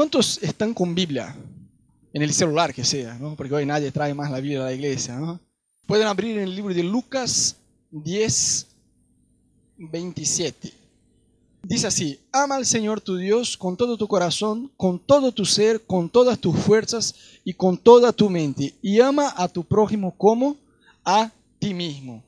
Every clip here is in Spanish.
¿Cuántos están con Biblia? En el celular que sea. Porque hoy nadie trae más la Biblia a la iglesia. Pueden abrir en el libro de Lucas 10, 27. Dice así, ama al Señor tu Dios con todo tu corazón, con todo tu ser, con todas tus fuerzas y con toda tu mente. Y ama a tu prójimo como a ti mismo.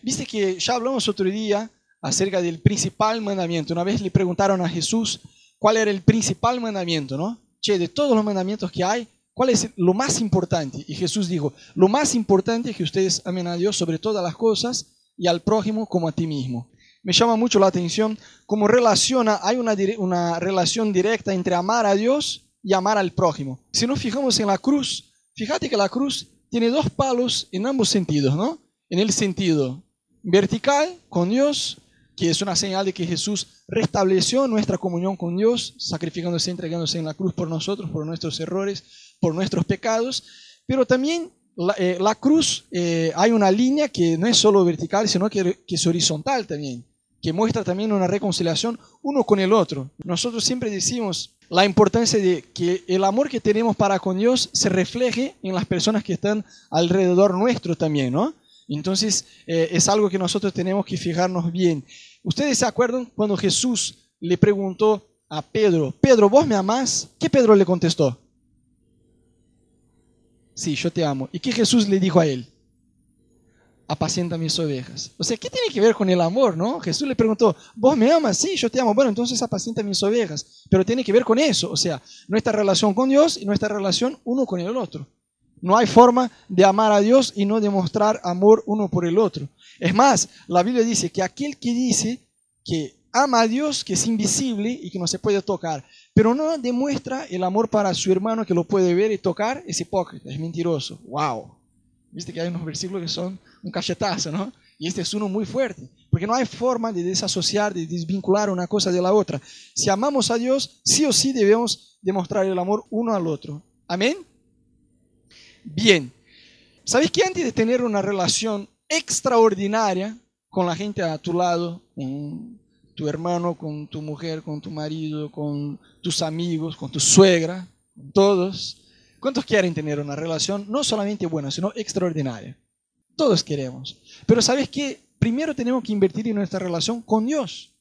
Viste que ya hablamos otro día acerca del principal mandamiento. Una vez le preguntaron a Jesús cuál era el principal mandamiento, ¿no? Che, de todos los mandamientos que hay, ¿cuál es lo más importante? Y Jesús dijo, lo más importante es que ustedes amen a Dios sobre todas las cosas y al prójimo como a ti mismo me llama mucho la atención cómo relaciona, hay una, una relación directa entre amar a Dios y amar al prójimo. Si nos fijamos en la cruz, fíjate que la cruz tiene dos palos en ambos sentidos, ¿no? En el sentido vertical con Dios, que es una señal de que Jesús restableció nuestra comunión con Dios, sacrificándose, entregándose en la cruz por nosotros, por nuestros errores, por nuestros pecados, pero también la, eh, cruz, eh, hay una línea que no es solo vertical, sino que, que es horizontal también que muestra también una reconciliación uno con el otro. Nosotros siempre decimos la importancia de que el amor que tenemos para con Dios se refleje en las personas que están alrededor nuestro también, ¿no? Entonces eh, es algo que nosotros tenemos que fijarnos bien. ¿Ustedes se acuerdan cuando Jesús le preguntó a Pedro, Pedro, ¿vos me amás? ¿Qué Pedro le contestó? Sí, yo te amo. ¿Y qué Jesús le dijo a él? apacienta mis ovejas. O sea, ¿qué tiene que ver con el amor, no? Jesús le preguntó, ¿vos me amas? Sí, yo te amo. Bueno, entonces apacienta mis ovejas. Pero tiene que ver con eso, o sea, nuestra relación con Dios y nuestra relación uno con el otro. No hay forma de amar a Dios y no demostrar amor uno por el otro. Es más, la Biblia dice que aquel que dice que ama a Dios, que es invisible y que no se puede tocar, pero no demuestra el amor para su hermano que lo puede ver y tocar, es hipócrita, es mentiroso. ¡Wow! Viste que hay unos versículos que son un cachetazo, ¿no? Y este es uno muy fuerte, porque no hay forma de desasociar, de desvincular una cosa de la otra. Si amamos a Dios, sí o sí debemos demostrar el amor uno al otro. Amén. Bien. ¿Sabes que antes de tener una relación extraordinaria con la gente a tu lado, con tu hermano, con tu mujer, con tu marido, con tus amigos, con tu suegra, con todos, ¿cuántos quieren tener una relación no solamente buena, sino extraordinaria? Todos queremos. Pero ¿sabes qué? Primero tenemos que invertir en nuestra relación con Dios.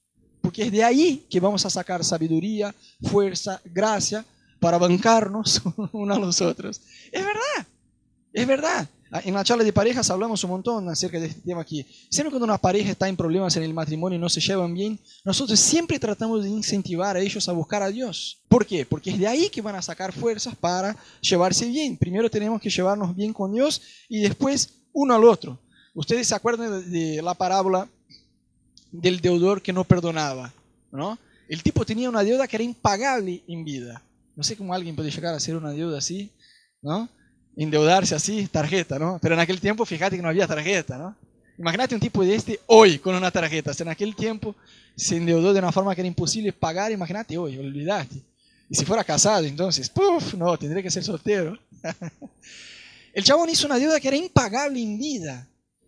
Porque es de ahí que vamos a sacar sabiduría, fuerza, gracia para bancarnos unos a los otros. Es verdad, es verdad. En la charla de parejas hablamos un montón acerca de este tema aquí. Siempre cuando una pareja está en problemas en el matrimonio y no se llevan bien, nosotros siempre tratamos de incentivar a ellos a buscar a Dios. ¿Por qué? Porque es de ahí que van a sacar fuerzas para llevarse bien. Primero tenemos que llevarnos bien con Dios y después uno al otro. Ustedes se acuerdan de la parábola del deudor que no perdonaba, ¿no? El tipo tenía una deuda que era impagable en vida. No sé cómo alguien puede llegar a hacer una deuda así, ¿no? Endeudarse así, tarjeta, ¿no? Pero en aquel tiempo, fíjate que no había tarjeta, ¿no? Imagínate un tipo de este hoy con una tarjeta. en aquel tiempo se endeudó de una forma que era imposible pagar, imagínate hoy, olvidaste. Y si fuera casado, entonces, ¡puf! No, tendría que ser soltero. El chabón hizo una deuda que era impagable en vida.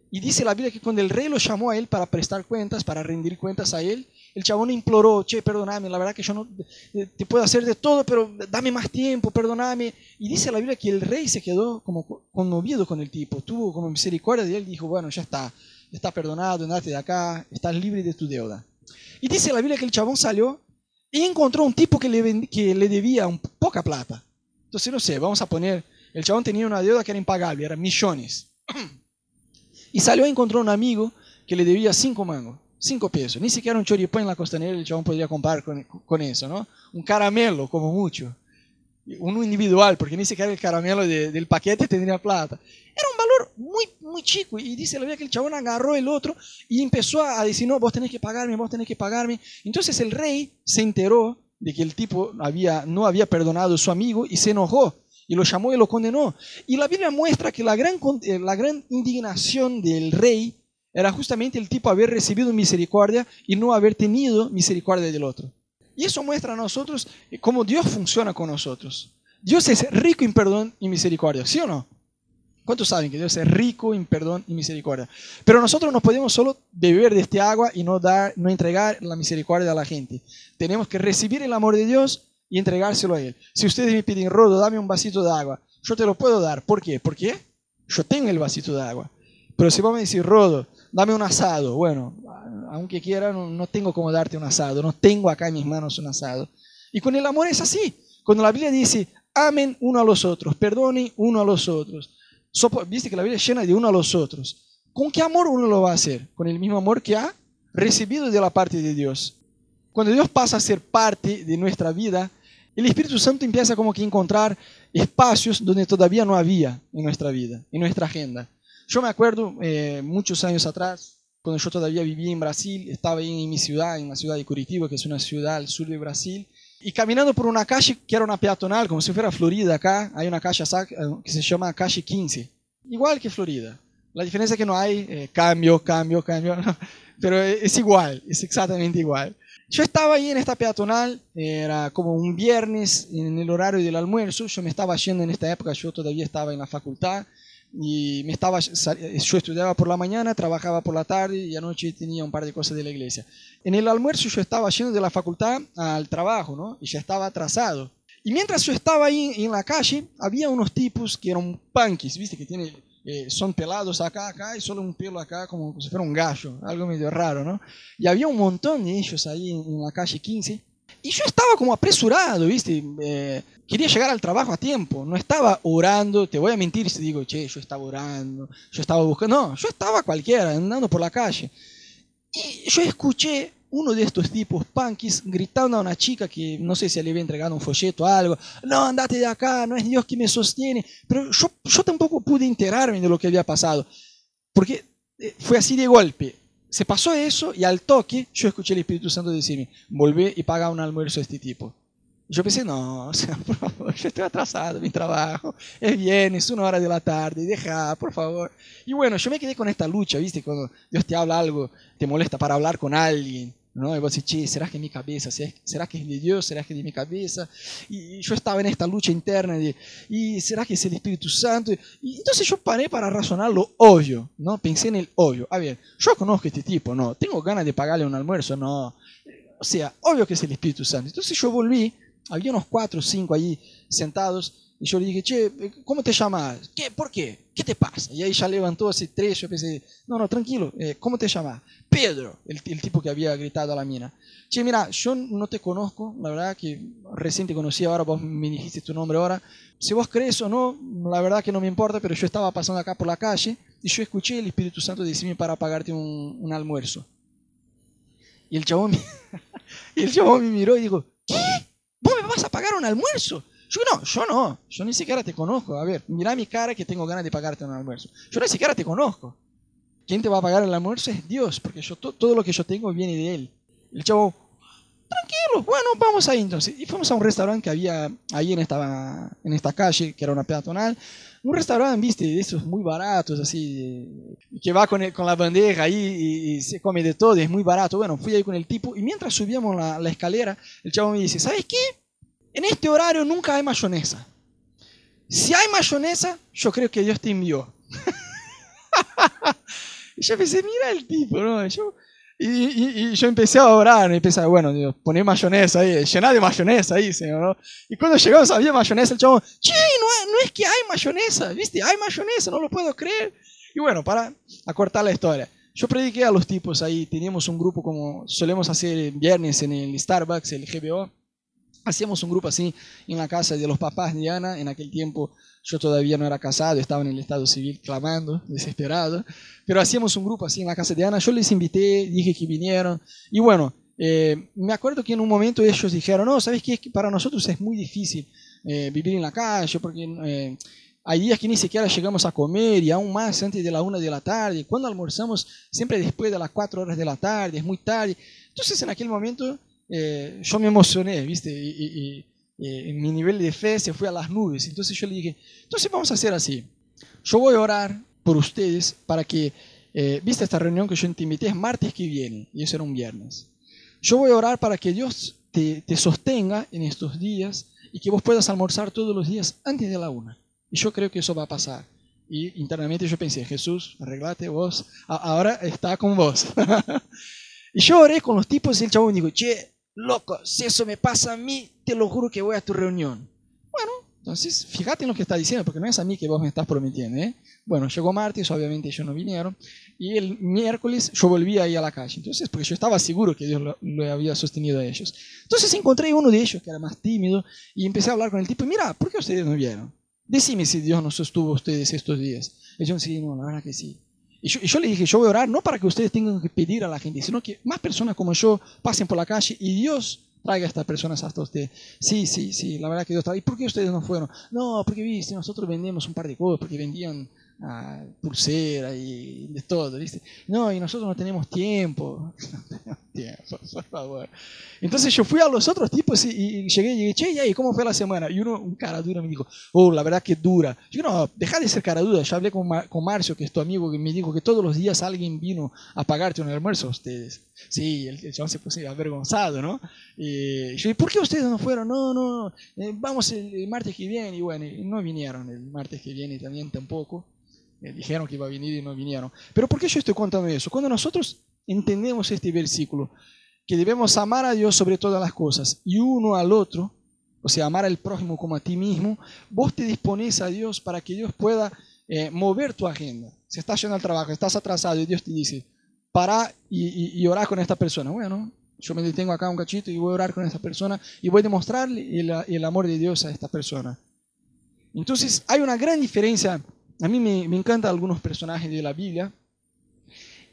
Y dice la Biblia que cuando el rey lo llamó a él para prestar cuentas, para rendir cuentas a él, el chabón imploró, che, perdóname, la verdad que yo no eh, te puedo hacer de todo, pero dame más tiempo, perdóname. Y dice la Biblia que el rey se quedó como conmovido con el tipo, tuvo como misericordia de él, dijo, bueno, ya está, está perdonado, andate de acá, estás libre de tu deuda. Y dice la Biblia que el chabón salió y encontró un tipo que le, que le debía un, poca plata. Entonces, no sé, vamos a poner el chabón tenía una deuda que era impagable, eran millones. Y salió a encontrar un amigo que le debía cinco mangos, cinco pesos. Ni siquiera un choripán en la costanera el chabón podría comprar con, eso, ¿no? Un caramelo, como mucho. Uno individual, porque ni siquiera el caramelo del paquete tendría plata. Era un valor muy, muy chico. Y dice la vida que el chabón agarró el otro y empezó a decir, no, vos tenés que pagarme, vos tenés que pagarme. Entonces el rey se enteró de que el tipo había, no había perdonado a su amigo y se enojó y lo llamó y lo condenó. Y la Biblia muestra que la gran, eh, la gran indignación del rey era justamente el tipo haber recibido misericordia y no haber tenido misericordia del otro. Y eso muestra a nosotros cómo Dios funciona con nosotros. Dios es rico en perdón y misericordia, ¿sí o no? ¿Cuántos saben que Dios es rico en perdón y misericordia? Pero nosotros no podemos solo beber de este agua y no, dar, no entregar la misericordia a la gente. Tenemos que recibir el amor de Dios y entregárselo a Él. Si ustedes me piden, Rodo, dame un vasito de agua, yo te lo puedo dar. ¿Por qué? Porque yo tengo el vasito de agua. Pero si vos me decís, Rodo, dame un asado, bueno, aunque quiera, no, tengo como darte un asado, no tengo acá en mis manos un asado. Y con el amor es así. Cuando la Biblia dice, amen uno a los otros, perdonen uno a los otros. Viste que la Biblia es llena de uno a los otros. ¿Con qué amor uno lo va a hacer? Con el mismo amor que ha recibido de la parte de Dios. Cuando Dios pasa a ser parte de nuestra vida, el Espíritu Santo empieza como que a encontrar espacios donde todavía no había en nuestra vida, en nuestra agenda. Yo me acuerdo eh, muchos años atrás, cuando yo todavía vivía en Brasil, estaba en mi ciudad, en la ciudad de Curitiba, que es una ciudad al sur de Brasil, y caminando por una calle que era una peatonal, como si fuera Florida acá, hay una calle que se llama calle 15, igual que Florida. La diferencia es que no hay eh, cambio, cambio, cambio, pero es igual, es exactamente igual. Yo estaba ahí en esta peatonal, era como un viernes en el horario del almuerzo, yo me estaba yendo en esta época, yo todavía estaba en la facultad, y me estaba, yo estudiaba por la mañana, trabajaba por la tarde y anoche tenía un par de cosas de la iglesia. En el almuerzo yo estaba yendo de la facultad al trabajo, ¿no? Y ya estaba atrasado. Y mientras yo estaba ahí en la calle, había unos tipos que eran punkies, ¿viste? Que tiene, eh, son pelados acá, acá y solo un pelo acá como si fuera un gallo, algo medio raro, ¿no? Y había un montón de ellos ahí en, la calle 15. Y yo estaba como apresurado, ¿viste? Eh, quería llegar al trabajo a tiempo, no estaba orando, te voy a mentir si digo, che, yo estaba orando, yo estaba buscando, no, yo estaba cualquiera, andando por la calle. Y yo escuché uno de estos tipos punkis gritando a una chica que no sé si le había entregado un folleto o algo, no, andate de acá, no es Dios que me sostiene, pero yo, yo tampoco pude enterarme de lo que había pasado, porque eh, fue así de golpe. Se pasó eso y al toque yo escuché el Espíritu Santo decirme, volvé y paga un almuerzo a este tipo. Yo pensé, no, o sea, por favor, yo estoy atrasado, mi trabajo, es viernes, una hora de la tarde, deja, por favor. Y bueno, yo me quedé con esta lucha, ¿viste? Cuando Dios te habla algo, te molesta para hablar con alguien, ¿no? Y vos decís, che, ¿será que es mi cabeza? ¿Será que es de Dios? ¿Será que es de mi cabeza? Y yo estaba en esta lucha interna de, ¿y será que es el Espíritu Santo? Y entonces yo paré para razonar lo obvio, ¿no? Pensé en el obvio. A ver, conozco a este tipo, ¿no? ¿Tengo ganas de pagarle un almuerzo? No. O sea, obvio que es el Espíritu Santo. Entonces yo volví había unos cuatro o cinco allí sentados y yo le dije, che, ¿cómo te llamas? ¿Qué? ¿Por qué? ¿Qué te pasa? Y ahí ya levantó así tres, yo pensé, no, no, tranquilo, eh, ¿cómo te llamas? Pedro, el, tipo que había gritado a la mina. Che, mira, yo no te conozco, la verdad que recién te conocí ahora, vos me dijiste tu nombre ahora. Si vos crees o no, la verdad que no me importa, pero yo estaba pasando acá por la calle y yo escuché el Espíritu Santo decirme para pagarte un, un almuerzo. Y el chabón, me, y el chabón me miró y dijo, ¿qué? ¿Vos me vas a pagar un almuerzo? Yo no, yo no, yo ni siquiera te conozco. A ver, mira mi cara que tengo ganas de pagarte un almuerzo. Yo ni siquiera te conozco. ¿Quién te va a pagar el almuerzo es Dios, porque yo, todo lo que yo tengo viene de Él. El chavo, tranquilo, bueno, vamos ahí entonces. Y fuimos a un restaurante que había ahí en esta, en esta calle, que era una peatonal. Un restaurante, viste, de esos muy baratos, así, que va con, con la bandeja ahí y, se come de todo, es muy barato. Bueno, fui ahí con el tipo y mientras subíamos la, la escalera, el chavo me dice, ¿sabes qué? En este horario nunca hay mayonesa. Si hay mayonesa, yo creo que Dios te envió. y yo pensé, mira el tipo, ¿no? Yo, y, yo empecé a orar, y empecé, bueno, Dios, poné mayonesa ahí, llená de mayonesa ahí, Señor, ¿no? Y cuando llegamos había mayonesa, el chavo, che, no, no es que hay mayonesa, ¿viste? Hay mayonesa, no lo puedo creer. Y bueno, para acortar la historia, yo prediqué a los tipos ahí, teníamos un grupo como solemos hacer viernes en el Starbucks, el GBO, hacíamos un grupo así en la casa de los papás de Ana, en aquel tiempo yo todavía no era casado, estaba en el estado civil clamando, desesperado. Pero hacíamos un grupo así en la casa de Ana. Yo les invité, dije que vinieron. Y bueno, eh, me acuerdo que en un momento ellos dijeron, no, ¿sabes qué? Para nosotros es muy difícil eh, vivir en la calle porque eh, hay días que ni siquiera llegamos a comer y aún más antes de la una de la tarde. Cuando almorzamos, siempre después de las cuatro horas de la tarde, es muy tarde. Entonces en aquel momento yo me emocioné, ¿viste? y, eh, mi nivel de fe se fue a las nubes. Entonces yo le dije, entonces vamos a hacer así. Yo voy a orar por ustedes para que, eh, viste esta reunión que yo te invité, es martes que viene, y eso era un viernes. Yo voy a orar para que Dios te, te sostenga en estos días y que vos puedas almorzar todos los días antes de la una. Y yo creo que eso va a pasar. Y internamente yo pensé, Jesús, arreglate vos, ahora está con vos. y yo oré con los tipos y el me dijo, che, loco, si eso me pasa a mí, te lo juro que voy a tu reunión. Bueno, entonces fíjate en lo que está diciendo, porque no es a mí que vos me estás prometiendo. ¿eh? Bueno, llegó martes, obviamente ellos no vinieron, y el miércoles yo volví ahí a la calle. Entonces, porque yo estaba seguro que Dios lo, había sostenido a ellos. Entonces encontré uno de ellos que era más tímido y empecé a hablar con el tipo, mira, ¿por qué ustedes no vieron? Decime si Dios no sostuvo a ustedes estos días. Ellos sí, no, la verdad que sí. Y yo, le dije, yo voy a orar no para que ustedes tengan que pedir a la gente, sino que más personas como yo pasen por la calle y Dios traiga a estas personas hasta usted. Sí, sí, sí, la verdad que Dios está. ¿Y por qué ustedes no fueron? No, porque viste, nosotros vendemos un par de cosas, porque vendían pulsera y de todo, ¿viste? No, y nosotros no tenemos tiempo. No tenemos tiempo, por favor. Entonces yo fui a los otros tipos y, llegué y dije, che, ¿y cómo fue la semana? Y uno, un cara dura, me dijo, oh, la verdad que dura. Yo no, deja de ser cara dura. Yo hablé con, con Marcio, que es tu amigo, que me dijo que todos los días alguien vino a pagarte un almuerzo a ustedes. Sí, el, chabón se puso avergonzado, ¿no? Y yo, ¿y por qué ustedes no fueron? No, no, eh, vamos el, martes que viene. Y bueno, no vinieron el martes que viene también tampoco. Eh, dijeron que iba a venir y no vinieron. Pero ¿por qué yo estoy contando eso? Cuando nosotros entendemos este versículo, que debemos amar a Dios sobre todas las cosas y uno al otro, o sea, amar al prójimo como a ti mismo, vos te dispones a Dios para que Dios pueda eh, mover tu agenda. Si estás yendo al trabajo, estás atrasado y Dios te dice, para y, y, orar con esta persona. Bueno, yo me detengo acá un cachito y voy a orar con esta persona y voy a demostrarle el, el amor de Dios a esta persona. Entonces, hay una gran diferencia a mí me, encantan algunos personajes de la Biblia.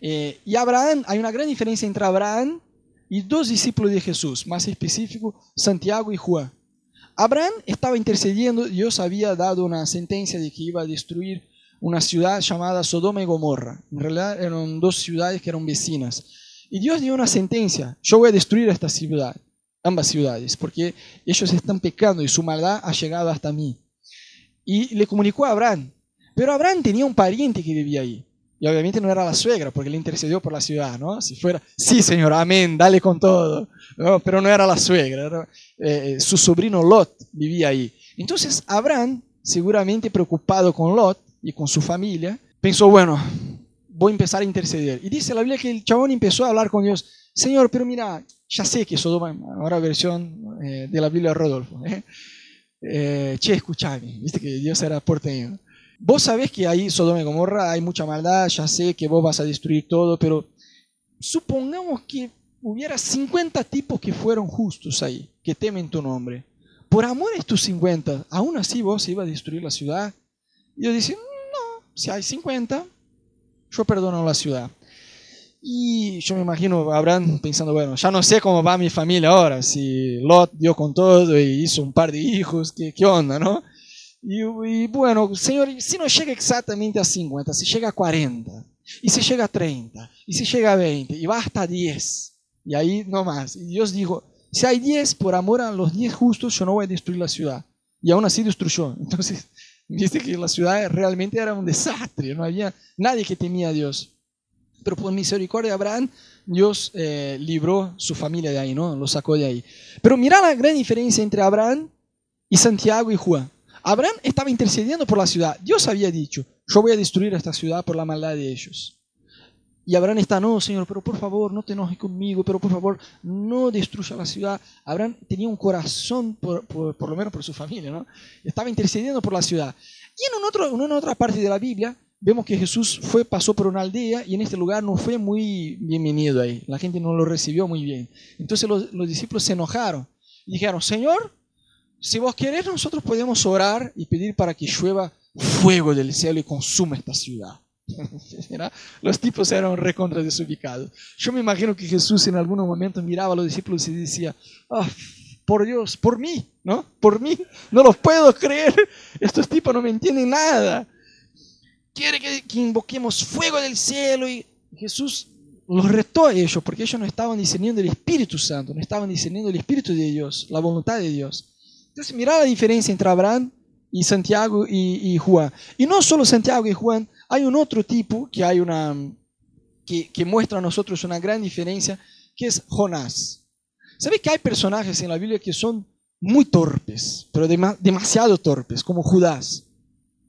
Eh, y Abraham, hay una gran diferencia entre Abraham y dos discípulos de Jesús, más específico, Santiago y Juan. Abraham estaba intercediendo, Dios había dado una sentencia de que iba a destruir una ciudad llamada Sodoma y Gomorra. En realidad eran dos ciudades que eran vecinas. Y Dios dio una sentencia, yo voy a destruir esta ciudad, ambas ciudades, porque ellos están pecando y su maldad ha llegado hasta mí. Y le comunicó a Abraham, pero Abraham tenía un pariente que vivía ahí. Y obviamente no era la suegra, porque le intercedió por la ciudad, ¿no? Si fuera, sí, señor, amén, dale con todo. pero no era la suegra, eh, su sobrino Lot vivía ahí. Entonces Abraham, seguramente preocupado con Lot y con su familia, pensó, bueno, voy a empezar a interceder. Y dice la Biblia que el chabón empezó a hablar con Dios, Señor, pero mira, ya sé que Sodoma, ahora versión eh, de la Biblia de Rodolfo, ¿eh? eh che, escuchame, viste que Dios era porteño. Vos sabés que ahí, Sodoma y Gomorra, hay mucha maldad, ya sé que vos vas a destruir todo, pero supongamos que hubiera 50 tipos que fueron justos ahí, que temen tu nombre. Por amor a estos 50, aún así vos ibas a destruir la ciudad. Y yo dice, no, si hay 50, yo perdono la ciudad. Y yo me imagino habrán pensando, bueno, ya no sé cómo va mi familia ahora, si Lot dio con todo y hizo un par de hijos, ¿qué, qué onda, no? E, bueno, Senhor, se não chega exatamente a 50, se chega a 40, e se chega a 30, e se chega a 20, e vai hasta 10, e aí não mais. E Deus dijo, se há 10, por amor a los 10 justos, eu não vou destruir a cidade. E aún assim destruyó. Então, viste que a cidade realmente era um desastre, não havia nadie que temia a Deus. Pero por misericordia de Abraham, Dios eh, libró su familia de ahí, ¿no? Lo sacó de ahí. Pero mira la gran diferencia entre Abraham y Santiago y Juan. Abraham estaba intercediendo por la ciudad. Dios había dicho, yo voy a destruir esta ciudad por la maldad de ellos. Y Abraham está, no, Señor, pero por favor, no te enojes conmigo, pero por favor, no destruya la ciudad. Abraham tenía un corazón, por, lo menos por su familia, ¿no? Estaba intercediendo por la ciudad. Y en, una otra parte de la Biblia, vemos que Jesús fue, pasó por una aldea y en este lugar no fue muy bienvenido ahí. La gente no lo recibió muy bien. Entonces los, los discípulos se enojaron y dijeron, Señor, si vos querés, nosotros podemos orar y pedir para que llueva fuego del cielo y consuma esta ciudad. los tipos eran recontra desubicados. Yo me imagino que Jesús en algún momento miraba a los discípulos y decía, ah, por Dios, por mí, ¿no? Por mí, no los puedo creer. Estos tipos no me entienden nada. Quiere que, que invoquemos fuego del cielo y Jesús los retó a ellos porque ellos no estaban discerniendo el Espíritu Santo, no estaban discerniendo el Espíritu de Dios, la voluntad de Dios. Entonces, mira la diferencia entre Abraham y Santiago y, Juan. Y no solo Santiago y Juan, hay un otro tipo que, hay una, que, que muestra a nosotros una gran diferencia, que es Jonás. ¿Sabes que hay personajes en la Biblia que son muy torpes, pero demasiado torpes, como Judas?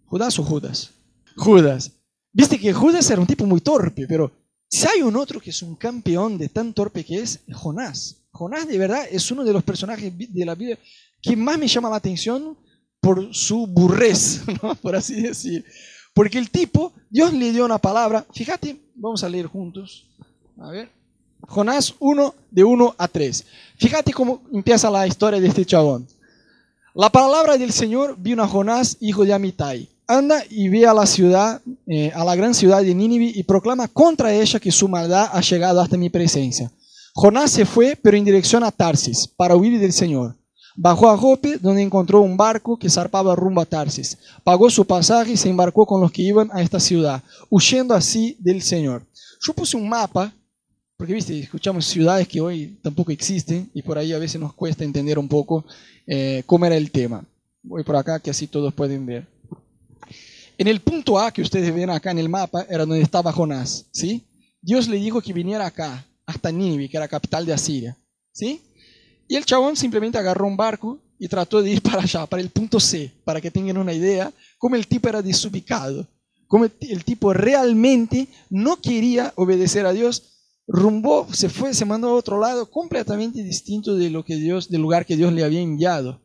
¿Judas o Judas? Judas. Viste que Judas era un tipo muy torpe, pero si hay un otro que es un campeón de tan torpe que es, Jonás. Jonás de verdad es uno de los personajes de la Biblia que más me llama la atención por su burrez, por así decir. Porque el tipo, Dios le dio una palabra, fíjate, vamos a leer juntos. A ver. Jonás 1, de 1 a 3. Fíjate cómo empieza la historia de este chabón. La palabra del Señor vino a Jonás, hijo de Amitai. Anda y ve a la ciudad, eh, a la gran ciudad de Nínive y proclama contra ella que su maldad ha llegado hasta mi presencia. Jonás se fue, pero en dirección a Tarsis, para huir del Señor. Bajó a Jope, donde encontró un barco que zarpaba rumbo a Tarsis. Pagó su pasaje y se embarcó con los que iban a esta ciudad, huyendo así del Señor. Yo puse un mapa, porque viste, escuchamos ciudades que hoy tampoco existen y por ahí a veces nos cuesta entender un poco eh, cómo era el tema. Voy por acá que así todos pueden ver. En el punto A que ustedes ven acá en el mapa era donde estaba Jonás, ¿sí? Dios le dijo que viniera acá, hasta Nínive, que era capital de Asiria, ¿sí? Y el chabón simplemente agarró un barco y trató de ir para allá, para el punto C, para que tengan una idea cómo el tipo era desubicado, cómo el tipo realmente no quería obedecer a Dios, rumbó, se fue, se mandó a otro lado completamente distinto de lo que Dios, del lugar que Dios le había enviado,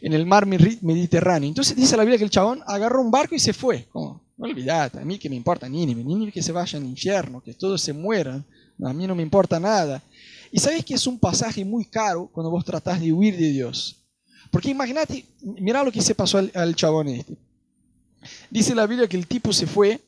en el mar Mediterráneo. Entonces dice la Biblia que el chabón agarró un barco y se fue. Como, no olvidate, a mí que me importa Nínive, Nínive que se vaya al infierno, que todos se mueran, a mí no me importa nada. Y sabes que es un pasaje muy caro cuando vos tratás de huir de Dios. Porque imagínate, mira lo que se pasó al, chabón este. Dice la Biblia que el tipo se fue,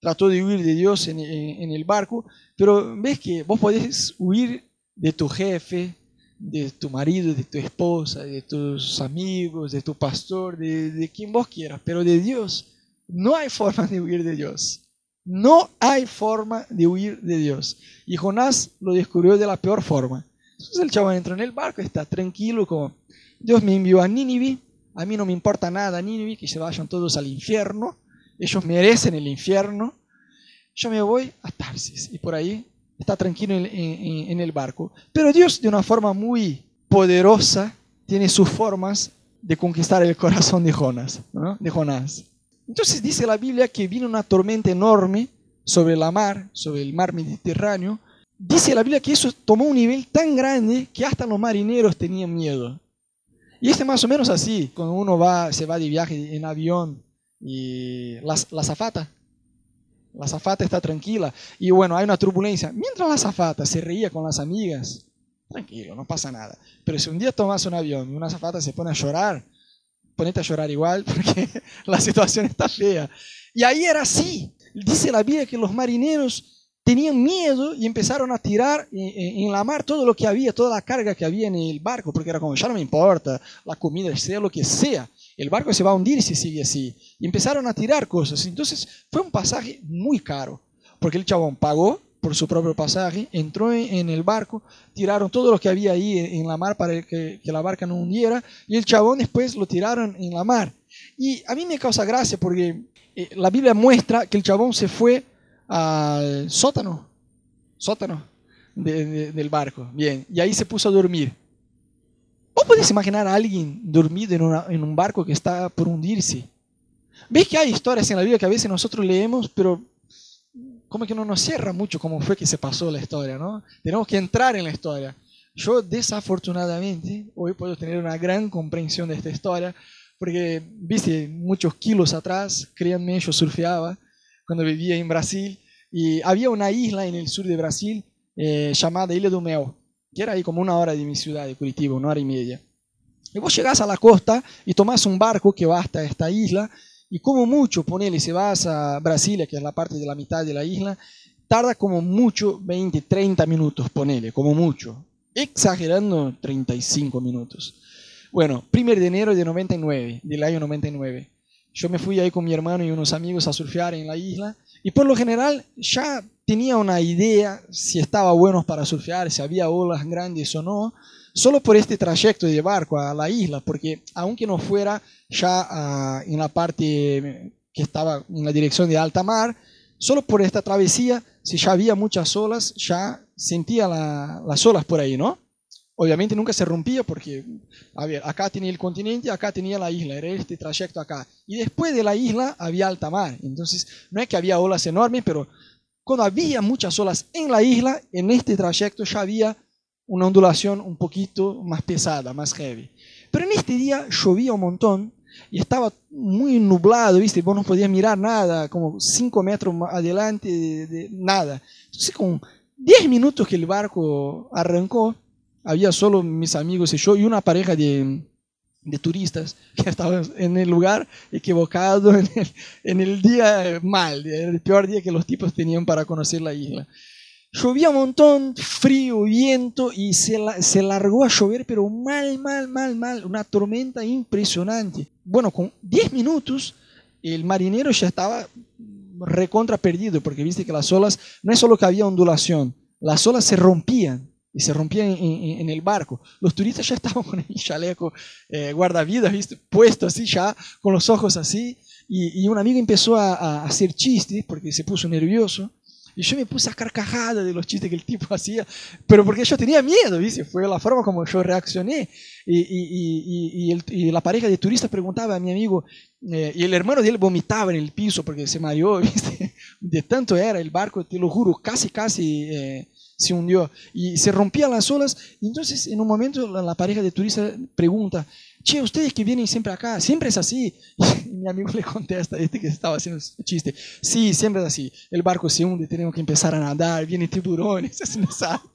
trató de huir de Dios en, el barco, pero ves que vos podés huir de tu jefe, de tu marido, de tu esposa, de tus amigos, de tu pastor, de quien vos quieras, pero de Dios no hay forma de huir de Dios. No hay forma de huir de Dios. Y Jonás lo descubrió de la peor forma. Entonces el chaval entra en el barco, está tranquilo, como Dios me envió a Nínive, a mí no me importa nada Nínive, que se vayan todos al infierno, ellos merecen el infierno, yo me voy a Tarsis y por ahí está tranquilo en, el barco. Pero Dios de una forma muy poderosa tiene sus formas de conquistar el corazón de Jonás, de Jonás. Entonces dice la Biblia que vino una tormenta enorme sobre la mar, sobre el mar Mediterráneo. Dice la Biblia que eso tomó un nivel tan grande que hasta los marineros tenían miedo. Y es más o menos así, cuando uno va, se va de viaje en avión y la, la zafata, la zafata está tranquila y bueno, hay una turbulencia. Mientras la zafata se reía con las amigas, tranquilo, no pasa nada. Pero si un día tomas un avión y una zafata se pone a llorar, ponete a llorar igual porque la situación está fea. Y ahí era así. Dice la Biblia que los marineros tenían miedo y empezaron a tirar en, la mar todo lo que había, toda la carga que había en el barco, porque era como, ya no me importa, la comida, sea lo que sea, el barco se va a hundir si sigue así. Y empezaron a tirar cosas. Entonces fue un pasaje muy caro, porque el chabón pagó por su propio pasaje, entró en, el barco, tiraron todo lo que había ahí en, la mar para que, la barca no hundiera, y el chabón después lo tiraron en la mar. Y a mí me causa gracia porque eh, la Biblia muestra que el chabón se fue al sótano, sótano del barco, bien, y ahí se puso a dormir. ¿Vos podés imaginar a alguien dormido en, en un barco que está por hundirse? ¿Ves que hay historias en la Biblia que a veces nosotros leemos, pero como que no nos cierra mucho cómo fue que se pasó la historia, ¿no? Tenemos que entrar en la historia. Yo desafortunadamente hoy puedo tener una gran comprensión de esta historia, porque, viste, muchos kilos atrás, créanme, yo surfeaba cuando vivía en Brasil, y había una isla en el sur de Brasil eh, llamada Ilha do Mel, que era ahí como una hora de mi ciudad, de Curitiba, una hora y media. Y vos llegás a la costa y tomás un barco que va hasta esta isla, y como mucho, ponele, si vas a Brasilia, que es la parte de la mitad de la isla, tarda como mucho 20, 30 minutos, ponele, como mucho. Exagerando 35 minutos. Bueno, primer de enero de 99, del año 99. Yo me fui ahí con mi hermano y unos amigos a surfear en la isla y por lo general ya tenía una idea si estaba bueno para surfear, si había olas grandes o no, solo por este trayecto de barco a la isla, porque aunque no fuera ya ah, en la parte que estaba en la dirección de alta mar, solo por esta travesía, si ya había muchas olas, ya sentía las olas por ahí, ¿no? Obviamente nunca se rompía porque, a ver, acá tenía el continente, acá tenía la isla, era este trayecto acá. Y después de la isla había alta mar. Entonces, no es que había olas enormes, pero cuando había muchas olas en la isla, en este trayecto ya había una ondulación un poquito más pesada, más heavy. Pero en este día llovía un montón y estaba muy nublado, ¿viste? Vos no podías mirar nada, como 5 metros adelante, de, nada. Entonces, con 10 minutos que el barco arrancó, había solo mis amigos y yo y una pareja de, de turistas que estaban en el lugar equivocado, en el, en el día mal, el peor día que los tipos tenían para conocer la isla. Llovía un montón, frío, viento y se, se largó a llover, pero mal, mal, mal, mal. Una tormenta impresionante. Bueno, con 10 minutos el marinero ya estaba recontra perdido, porque viste que las olas, no es solo que había ondulación, las olas se rompían y se rompían en, el barco. Los turistas ya estaban con el chaleco eh, guardavidas, ¿viste? puesto así ya, con los ojos así. Y, un amigo empezó a, a hacer chistes porque se puso nervioso. Y yo me puse a carcajada de los chistes que el tipo hacía, pero porque yo tenía miedo, ¿viste? Fue la forma como yo reaccioné. Y, y, y, y la pareja de turistas preguntaba a mi amigo, eh, y el hermano de él vomitaba en el piso porque se mareó, ¿viste? De tanto era el barco, te lo juro, casi, casi eh, se hundió. Y se rompían las olas. Entonces, en un momento, la, la pareja de turistas pregunta, che, ustedes que vienen siempre acá, siempre es así. Mi amigo le contesta, este que estaba haciendo chiste, sí, siempre es así. El barco se hunde, tenemos que empezar a nadar, vienen tiburones, es un desastre.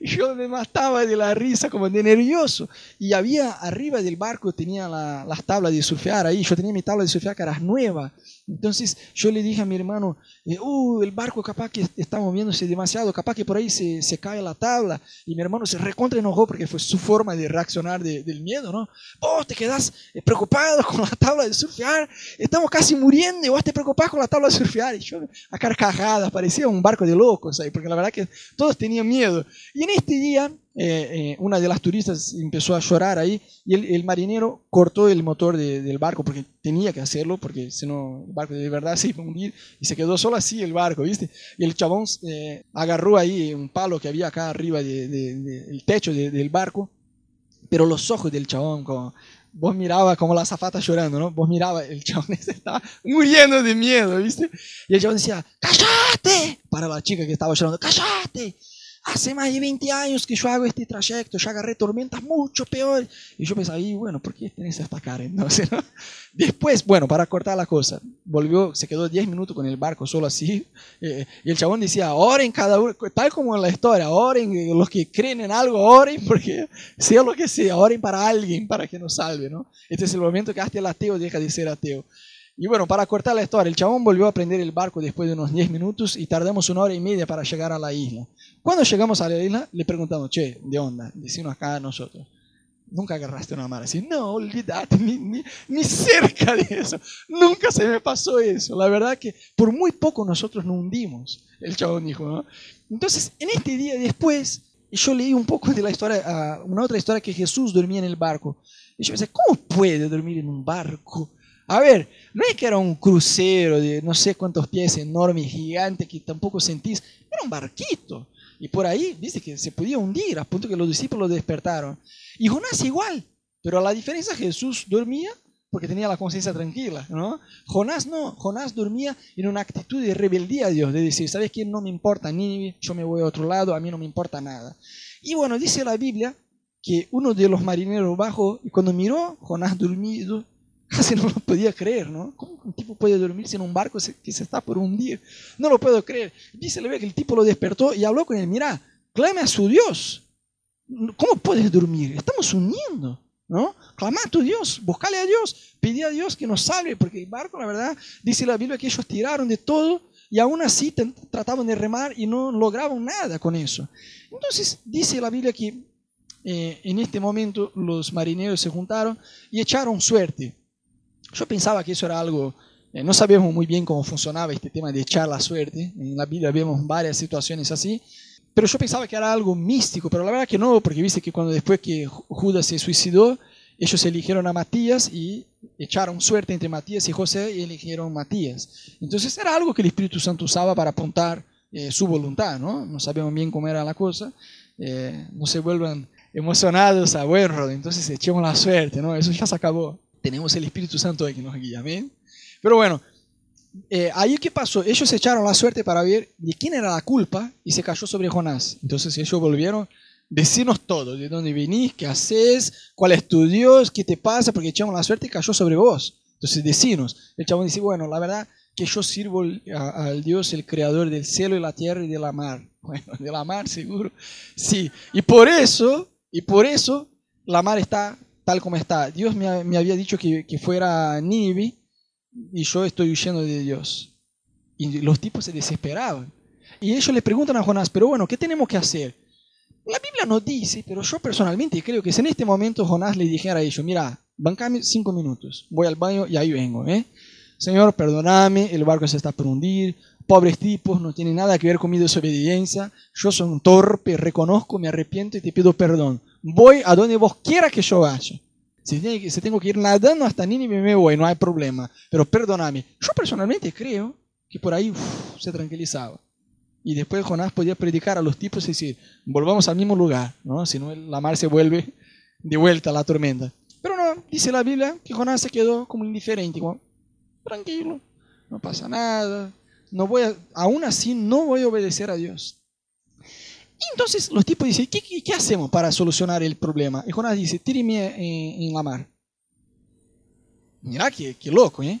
Y yo me mataba de la risa, como de nervioso. Y había arriba del barco, tenía la, las tablas de surfear ahí. Yo tenía mi tabla de surfear que era nueva. Entonces yo le dije a mi hermano, eh, uh, el barco capaz que está moviéndose demasiado, capaz que por ahí se, se cae la tabla. Y mi hermano se recontra enojó porque fue su forma de reaccionar del miedo, ¿no? Vos te quedás eh, preocupado con la tabla de surfear, estamos casi muriendo y vos te preocupás con la tabla de surfear. Y yo a carcajadas, parecía un barco de locos ahí, porque la verdad que todos tenían miedo. Y en este día eh, eh, una de las turistas empezó a llorar ahí y el, marinero cortó el motor del barco porque tenía que hacerlo porque si no el barco de verdad se iba a hundir y se quedó solo así el barco, ¿viste? Y el chabón eh, agarró ahí un palo que había acá arriba del techo del barco, pero los ojos del chabón como... Vos miraba como la zafata llorando, ¿no? Vos miraba, el chabón estaba muriendo de miedo, ¿viste? Y el chabón decía, ¡cállate! Para la chica que estaba llorando, ¡cállate! Hace más de 20 años que yo hago este trayecto, ya agarré tormentas mucho peores. Y yo pensaba, y bueno, ¿por qué tenés esta cara entonces? No? Después, bueno, para cortar la cosa, volvió, se quedó 10 minutos con el barco solo así. Eh, y el chabón decía, oren cada uno, tal como en la historia, oren, eh, los que creen en algo, oren, porque sea lo que sea, oren para alguien, para que nos salve, ¿no? Este es el momento que hasta el ateo deja de ser ateo. Y bueno, para cortar la historia, el chabón volvió a prender el barco después de unos 10 minutos y tardamos una hora y media para llegar a la isla. Cuando llegamos a la isla, le preguntamos, che, ¿de onda? Decimos acá a nosotros. Nunca agarraste una mar así. No, olvídate, ni, ni, cerca de eso. Nunca se me pasó eso. La verdad que por muy poco nosotros nos hundimos, el chabón dijo. ¿no? Entonces, en este día después, yo leí un poco de la historia, ah, una otra historia que Jesús dormía en el barco. Y yo pensé, ¿cómo puede dormir en un barco? A ver, no es que era un crucero de no sé cuántos pies enorme, gigante, que tampoco sentís, era un barquito. Y por ahí dice que se podía hundir, a punto que los discípulos despertaron. Y Jonás igual, pero a la diferencia Jesús dormía porque tenía la conciencia tranquila, ¿no? Jonás no, Jonás dormía en una actitud de rebeldía a Dios, de decir, ¿sabes qué? No me importa ni yo me voy a otro lado, a mí no me importa nada. Y bueno, dice la Biblia que uno de los marineros bajó y cuando miró Jonás dormido, Casi no lo podía creer, ¿no? ¿Cómo un tipo puede dormirse en un barco que se está por hundir? No lo puedo creer. Dice ve que el tipo lo despertó y habló con él. Mira, clame a su Dios. ¿Cómo puedes dormir? Estamos hundiendo, ¿no? Clama a tu Dios, buscale a Dios, pide a Dios que nos salve, porque el barco, la verdad, dice la Biblia que ellos tiraron de todo y aún así trataban de remar y no lograban nada con eso. Entonces dice la Biblia que eh, en este momento los marineros se juntaron y echaron suerte. Yo pensaba que eso era algo, eh, no sabíamos muy bien cómo funcionaba este tema de echar la suerte, en la Biblia vemos varias situaciones así, pero yo pensaba que era algo místico, pero la verdad que no, porque viste que cuando después que Judas se suicidó, ellos eligieron a Matías y echaron suerte entre Matías y José y eligieron Matías. Entonces era algo que el Espíritu Santo usaba para apuntar eh, su voluntad, ¿no? No sabíamos bien cómo era la cosa. Eh, no se vuelvan emocionados a bueno, entonces echemos la suerte, ¿no? Eso ya se acabó tenemos el Espíritu Santo que nos guía, amén. Pero bueno, eh, ahí qué pasó, ellos echaron la suerte para ver de quién era la culpa y se cayó sobre Jonás. Entonces ellos volvieron Decinos todo, de dónde venís, qué haces, cuál es tu Dios, qué te pasa, porque echamos la suerte y cayó sobre vos. Entonces, decinos. El chabón dice, bueno, la verdad que yo sirvo al Dios, el creador del cielo y la tierra y de la mar. Bueno, de la mar seguro. Sí, y por eso, y por eso la mar está tal como está. Dios me, había dicho que, fuera Nínive y yo estoy huyendo de Dios. Y los tipos se desesperaban. Y ellos le preguntan a Jonás, pero bueno, ¿qué tenemos que hacer? La Biblia no dice, pero yo personalmente creo que si en este momento Jonás le dijera a ellos, mira, bancame cinco minutos, voy al baño y ahí vengo, ¿eh? Señor, perdóname, el barco se está por hundir, pobres tipos, no tiene nada que ver con mi desobediencia, yo soy un torpe, reconozco, me arrepiento y te pido perdón. Voy a donde vos quieras que yo vaya. Si, tengo que ir nadando hasta Nínive, me voy, no hay problema, pero perdóname. Yo personalmente creo que por ahí se tranquilizaba. Y después Jonás podía predicar a los tipos y decir, volvamos al mismo lugar, ¿no? si no la mar se vuelve de vuelta a la tormenta. Pero no, dice la Biblia que Jonás se quedó como indiferente, como, tranquilo, no pasa nada, no voy a, aún así no voy a obedecer a Dios. Entonces los tipos dicen, ¿qué, qué, hacemos para solucionar el problema? Y Jonás dice, tíreme en, en la mar. Mira qué, qué loco, ¿eh?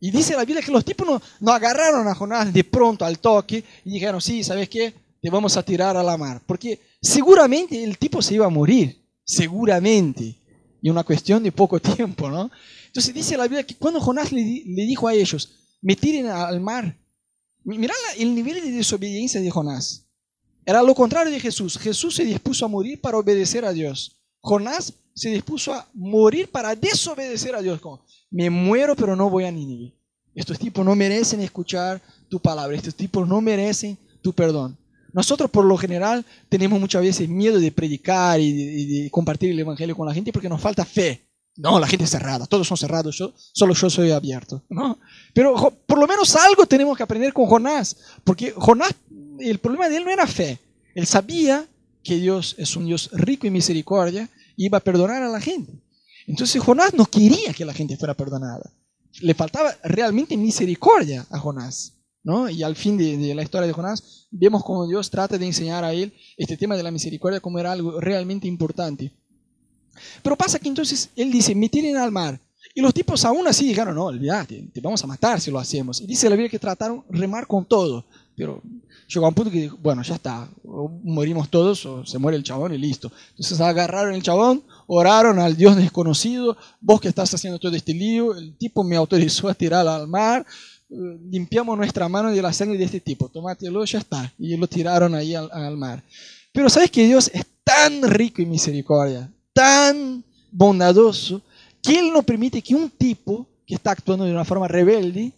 Y dice la Biblia que los tipos no, no, agarraron a Jonás de pronto al toque y dijeron, sí, ¿sabes qué? Te vamos a tirar a la mar. Porque seguramente el tipo se iba a morir, seguramente. Y una cuestión de poco tiempo, ¿no? Entonces dice la Biblia que cuando Jonás le, le dijo a ellos, me tiren al mar, mirá el nivel de desobediencia de Jonás. Era lo contrario de Jesús. Jesús se dispuso a morir para obedecer a Dios. Jonás se dispuso a morir para desobedecer a Dios. Como, me muero pero no voy a Nínive. Estos tipos no merecen escuchar tu palabra, estos tipos no merecen tu perdón. Nosotros por lo general tenemos muchas veces miedo de predicar y de, compartir el Evangelio con la gente porque nos falta fe. No, la gente es cerrada, todos son cerrados, yo, solo yo soy abierto. ¿no? Pero por lo menos algo tenemos que aprender con Jonás, porque Jonás, el problema de él no era fe, él sabía que Dios es un Dios rico en misericordia y iba a perdonar a la gente. Entonces Jonás no quería que la gente fuera perdonada. Le faltaba realmente misericordia a Jonás. ¿no? Y al fin de, la historia de Jonás vemos cómo Dios trata de enseñar a él este tema de la misericordia como era algo realmente importante. Pero pasa que entonces él dice, me tienen al mar. Y los tipos aún así dijeron, no, olvídate, te vamos a matar si lo hacemos. Y dice la Biblia que trataron remar con todo. Pero llegó a un punto que dijo, bueno, ya está, morimos todos o se muere el chabón y listo. Entonces agarraron el chabón, oraron al Dios desconocido, vos que estás haciendo todo este lío, el tipo me autorizó a tirar al mar, eh, limpiamos nuestra mano de la sangre de este tipo, tomátelo, ya está. Y lo tiraron ahí al, al mar. Pero sabes que Dios es tan rico en misericordia, tan bondadoso, que Él no permite que un tipo que está actuando de una forma rebelde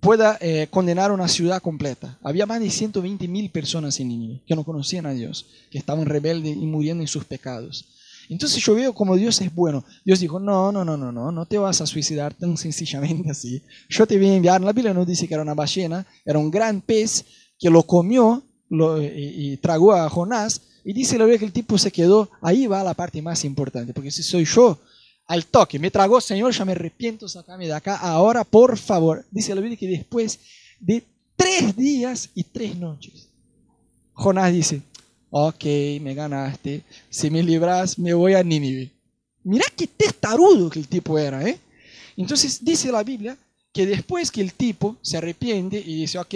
pueda eh, condenar una ciudad completa. Había más de 120 mil personas en Nínive que no conocían a Dios, que estaban rebeldes y muriendo en sus pecados. Entonces yo veo como Dios es bueno. Dios dijo, no, no, no, no, no, no te vas a suicidar tan sencillamente así. Yo te voy a enviar, la Biblia no dice que era una ballena, era un gran pez que lo comió y, y, tragó a Jonás. Y dice la Biblia que el tipo se quedó, ahí va la parte más importante, porque si soy yo al toque, me tragó, Señor, ya me arrepiento, sacame de acá, ahora por favor. Dice la Biblia que después de tres días y tres noches, Jonás dice, ok, me ganaste, si me libras, me voy a Nínive. Mirá qué testarudo que el tipo era, ¿eh? Entonces dice la Biblia que después que el tipo se arrepiente y dice, ok,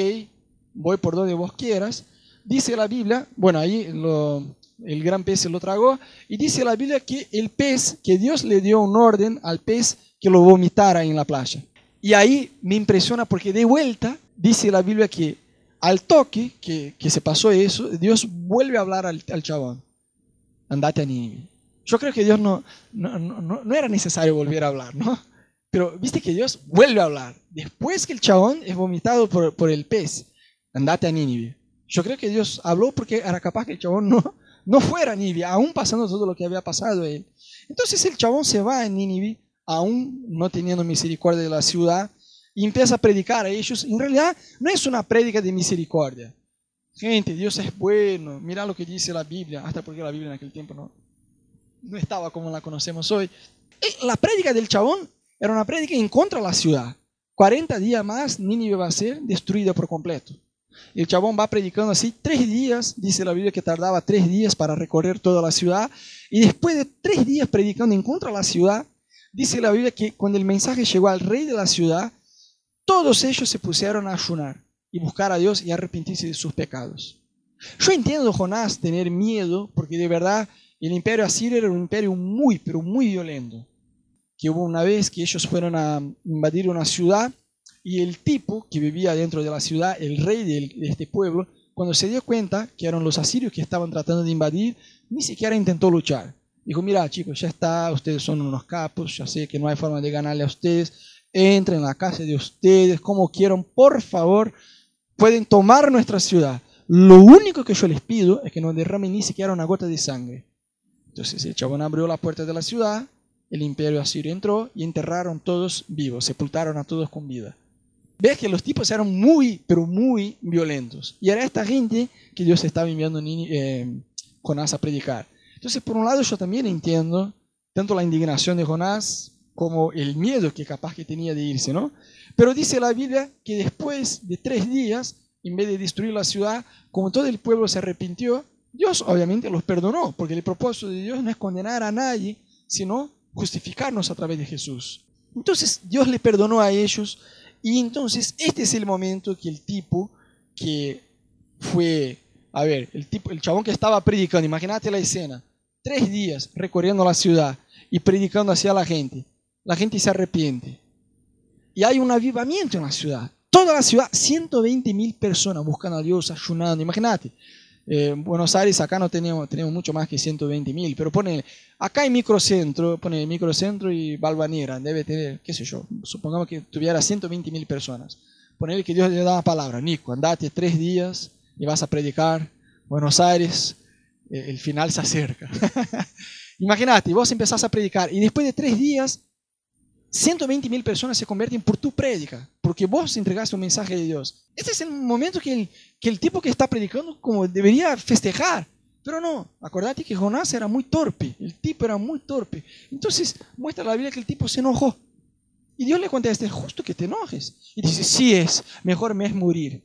voy por donde vos quieras, dice la Biblia, bueno, ahí lo, el gran pez se lo tragó, y dice la Biblia que el pez, que Dios le dio un orden al pez que lo vomitara en la playa. Y ahí me impresiona porque de vuelta dice la Biblia que al toque que, que se pasó eso, Dios vuelve a hablar al, chabón. Andate a Nínive. Yo creo que Dios no, no, no, no, era necesario volver a hablar, ¿no? Pero viste que Dios vuelve a hablar. Después que el chabón es vomitado por, por el pez, andate a Nínive. Yo creo que Dios habló porque era capaz que el chabón no, no fuera a Nínive, aún pasando todo lo que había pasado él. Entonces el chabón se va a Nínive, aún no teniendo misericordia de la ciudad, y empieza a predicar a ellos. En realidad no es una prédica de misericordia. Gente, Dios es bueno, mira lo que dice la Biblia, hasta porque la Biblia en aquel tiempo no, no estaba como la conocemos hoy. La prédica del chabón era una prédica en contra de la ciudad. 40 días más Nínive va a ser destruida por completo. El chabón va predicando así tres días, dice la Biblia que tardaba tres días para recorrer toda la ciudad, y después de tres días predicando en contra de la ciudad, dice la Biblia que cuando el mensaje llegó al rey de la ciudad, todos ellos se pusieron a ayunar y buscar a Dios y arrepentirse de sus pecados. Yo entiendo Jonás tener miedo, porque de verdad el imperio asirio era un imperio muy, pero muy violento. Que hubo una vez que ellos fueron a invadir una ciudad y el tipo que vivía dentro de la ciudad, el rey de este pueblo, cuando se dio cuenta que eran los asirios que estaban tratando de invadir, ni siquiera intentó luchar. Dijo, mira chicos, ya está, ustedes son unos capos, ya sé que no hay forma de ganarle a ustedes, entren en la casa de ustedes como quieran, por favor, pueden tomar nuestra ciudad. Lo único que yo les pido es que no derramen ni siquiera una gota de sangre. Entonces el chabón abrió la puerta de la ciudad, el imperio asirio entró y enterraron todos vivos, sepultaron a todos con vida. Ves que los tipos eran muy, pero muy violentos. Y era esta gente que Dios estaba enviando eh, Jonás a predicar. Entonces, por un lado, yo también entiendo tanto la indignación de Jonás como el miedo que capaz que tenía de irse, ¿no? Pero dice la Biblia que después de tres días, en vez de destruir la ciudad, como todo el pueblo se arrepintió, Dios obviamente los perdonó, porque el propósito de Dios no es condenar a nadie, sino justificarnos a través de Jesús. Entonces Dios le perdonó a ellos y entonces este es el momento que el tipo que fue, a ver, el, tipo, el chabón que estaba predicando, imagínate la escena, tres días recorriendo la ciudad y predicando hacia la gente. La gente se arrepiente. Y hay un avivamiento en la ciudad. Toda la ciudad, 120 mil personas buscando a Dios, ayunando. Imagínate, eh, Buenos Aires acá no tenemos, tenemos mucho más que 120 mil, pero pone, acá hay microcentro, pone microcentro y Balvanera, debe tener, qué sé yo, supongamos que tuviera 120 mil personas. Ponerle que Dios le da la palabra, Nico, andate tres días y vas a predicar Buenos Aires, eh, el final se acerca. Imagínate, vos empezás a predicar y después de tres días 120 mil personas se convierten por tu prédica, porque vos entregaste un mensaje de Dios. Este es el momento que el, que el tipo que está predicando como debería festejar. Pero no, acordate que Jonás era muy torpe, el tipo era muy torpe. Entonces muestra la Biblia que el tipo se enojó. Y Dios le contesta, es justo que te enojes. Y dice, sí es, mejor me es morir.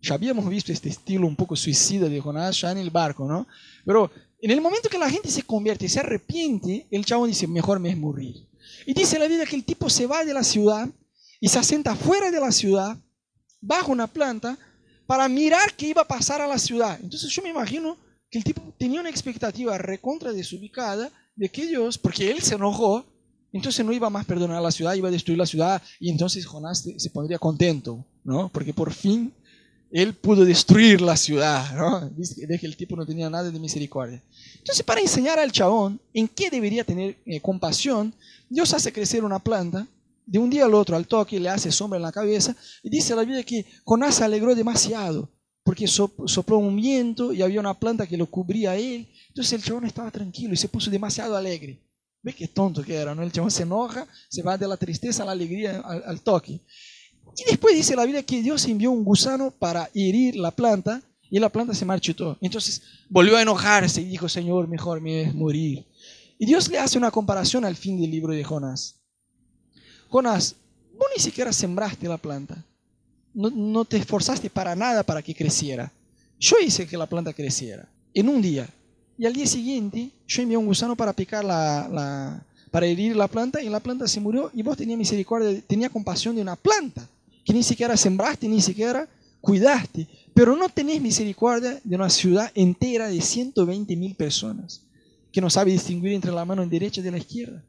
Ya habíamos visto este estilo un poco suicida de Jonás ya en el barco, ¿no? Pero en el momento que la gente se convierte y se arrepiente, el chavo dice, mejor me es morir. Y dice la Biblia que el tipo se va de la ciudad y se asienta fuera de la ciudad, bajo una planta, para mirar qué iba a pasar a la ciudad. Entonces yo me imagino que el tipo tenía una expectativa recontra desubicada de que Dios, porque él se enojó, entonces no iba más perdonar a la ciudad, iba a destruir la ciudad y entonces Jonás se pondría contento, ¿no? Porque por fin él pudo destruir la ciudad, ¿no? De que el tipo no tenía nada de misericordia. Entonces, para enseñar al chabón en qué debería tener eh, compasión, Dios hace crecer una planta, de un día al otro, al toque, le hace sombra en la cabeza, y dice la Biblia que Jonás se alegró demasiado, porque sopló un viento y había una planta que lo cubría a él. Entonces el chabón estaba tranquilo y se puso demasiado alegre. ¿Ves qué tonto que era? ¿no? El chabón se enoja, se va de la tristeza a la alegría al toque. Y después dice la Biblia que Dios envió un gusano para herir la planta y la planta se marchitó. Entonces volvió a enojarse y dijo, Señor, mejor me es morir. Y Dios le hace una comparación al fin del libro de Jonás. Jonás, vos ni siquiera sembraste la planta. No, te esforzaste para nada para que creciera. Yo hice que la planta creciera en un día. Y al día siguiente yo envié un gusano para picar la, para herir la planta y la planta se murió y vos tenías misericordia, tenías compasión de una planta que ni siquiera sembraste, ni siquiera cuidaste, pero no tenés misericordia de una ciudad entera de 120 mil personas que no sabe distinguir entre la mano derecha y la izquierda.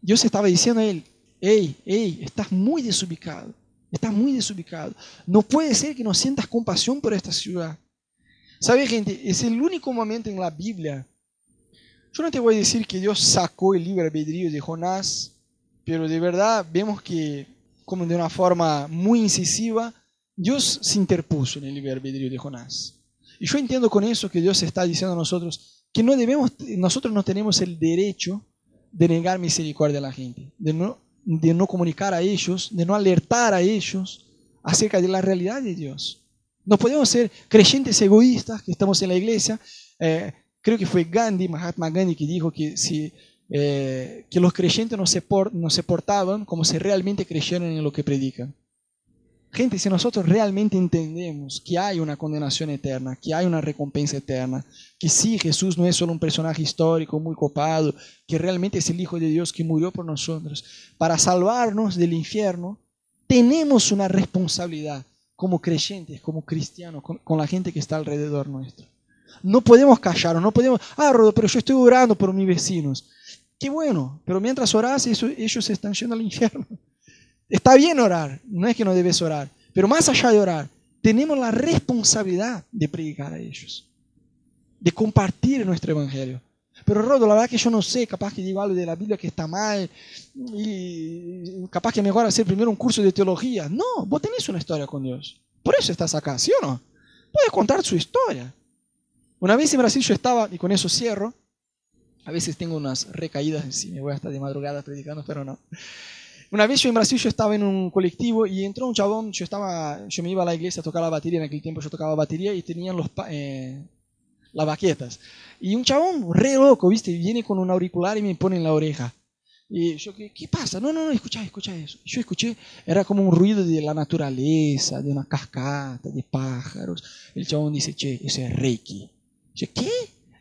Dios estaba diciendo a él, hey, hey, estás muy desubicado, estás muy desubicado. No puede ser que no sientas compasión por esta ciudad. ¿Sabe, gente? Es el único momento en la Biblia. Yo no te voy a decir que Dios sacó el libre albedrío de Jonás, pero de verdad vemos que como de una forma muy incisiva, Dios se interpuso en el libre albedrío de Jonás. Y yo entiendo con eso que Dios está diciendo a nosotros que no debemos, nosotros no tenemos el derecho de negar misericordia a la gente, de no, de no comunicar a ellos, de no alertar a ellos acerca de la realidad de Dios. No podemos ser creyentes egoístas que estamos en la iglesia. Eh, creo que fue Gandhi, Mahatma Gandhi, que dijo que si eh, que los creyentes no se, no se portaban como si realmente creyeran en lo que predican. Gente, si nosotros realmente entendemos que hay una condenación eterna, que hay una recompensa eterna, que sí, Jesús no es solo un personaje histórico muy copado, que realmente es el Hijo de Dios que murió por nosotros para salvarnos del infierno, tenemos una responsabilidad como creyentes, como cristianos, con, la gente que está alrededor nuestro. No podemos callarnos, no podemos, ah, Rodo, pero yo estoy orando por mis vecinos. Bueno, pero mientras oras, ellos están yendo al infierno. Está bien orar, no es que no debes orar, pero más allá de orar, tenemos la responsabilidad de predicar a ellos, de compartir nuestro evangelio. Pero Rodo, la verdad que yo no sé, capaz que digo algo de la Biblia que está mal, y capaz que mejor hacer primero un curso de teología. No, vos tenés una historia con Dios. Por eso estás acá, ¿sí o no? Puedes contar su historia. Una vez en Brasil yo estaba, y con eso cierro, a veces tengo unas recaídas, si me voy a estar de madrugada predicando, pero no. Una vez yo en Brasil yo estaba en un colectivo y entró un chabón, yo estaba, yo me iba a la iglesia a tocar la batería, en aquel tiempo yo tocaba batería y tenían los, eh, las baquetas. Y un chabón re loco, ¿viste? Viene con un auricular y me pone en la oreja. Y yo, ¿qué, qué pasa? No, no, no, escucha, escucha eso. yo escuché, era como un ruido de la naturaleza, de una cascata, de pájaros. El chabón dice, che, ese es Reiki. Yo, ¿qué?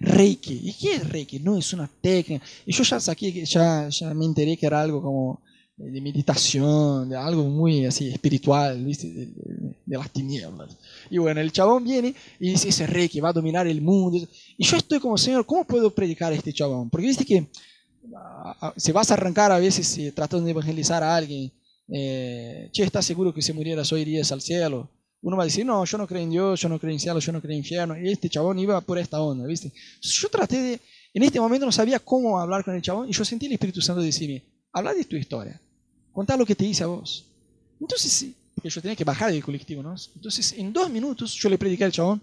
Reiki. ¿Y qué es Reiki? No, es una técnica. Y yo ya saqué, ya, me enteré que era algo como de meditación, de algo muy así espiritual, ¿viste? De, las tinieblas. Y bueno, el chabón viene y dice, ese rey que va a dominar el mundo. Y yo estoy como, Señor, ¿cómo puedo predicar a este chabón? Porque viste que se vas a arrancar a veces eh, tratando de evangelizar a alguien. Eh, che, ¿estás seguro que si murieras hoy irías al cielo? Uno va a decir, no, yo no creo en Dios, yo no creo en cielo, yo no creo en infierno. Y este chabón iba por esta onda, ¿viste? Yo traté de, en este momento no sabía cómo hablar con el chabón y yo sentí el Espíritu Santo decirme, habla de tu historia. Contá lo que te hice a vos. Entonces, porque yo tenía que bajar del colectivo, ¿no? Entonces, en dos minutos yo le prediqué al chabón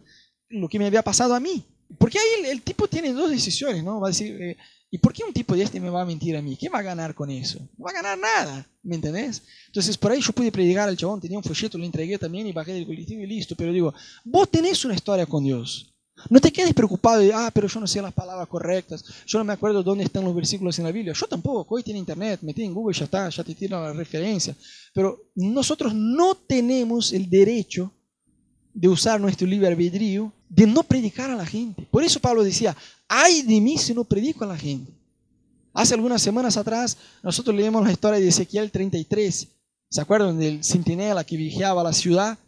lo que me había pasado a mí. Porque ahí el, tipo tiene dos decisiones, ¿no? Va a decir, eh, ¿y por qué un tipo de este me va a mentir a mí? ¿Qué va a ganar con eso? No va a ganar nada, ¿me entendés? Entonces, por ahí yo pude predicar al chabón, tenía un folleto, lo entregué también y bajé del colectivo y listo. Pero digo, vos tenés una historia con Dios. No te quedes preocupado de, ah, pero yo no sé las palabras correctas, yo no me acuerdo dónde están los versículos en la Biblia. Yo tampoco, hoy tiene internet, metí en Google, ya está, ya te tira la referencia. Pero nosotros no tenemos el derecho de usar nuestro libre albedrío, de no predicar a la gente. Por eso Pablo decía, ay de mí si no predico a la gente. Hace algunas semanas atrás nosotros leemos la historia de Ezequiel 33. ¿Se acuerdan del centinela que vigiaba la ciudad?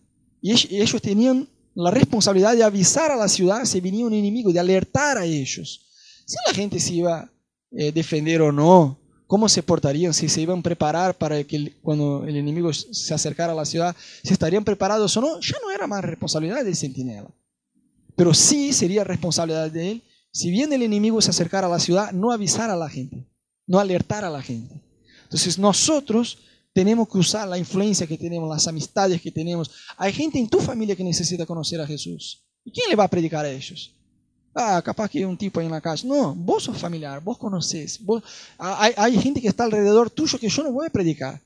Y ellos tenían la responsabilidad de avisar a la ciudad si venía un enemigo, de alertar a ellos. Si la gente se iba a eh, defender o no, cómo se portarían, si se iban a preparar para que cuando el enemigo se acercara a la ciudad, si estarían preparados o no, ya no era más responsabilidad del centinela. Pero sí sería responsabilidad de él, si bien el enemigo se acercara a la ciudad, no avisar a la gente, no alertar a la gente. Entonces nosotros tenemos que usar la influencia que tenemos, las amistades que tenemos. Hay gente en tu familia que necesita conocer a Jesús. ¿Y quién le va a predicar a ellos? Ah, capaz que hay un tipo ahí en la calle. No, vos sos familiar, vos conocés. hay, hay, gente que está alrededor tuyo que yo no voy a predicar.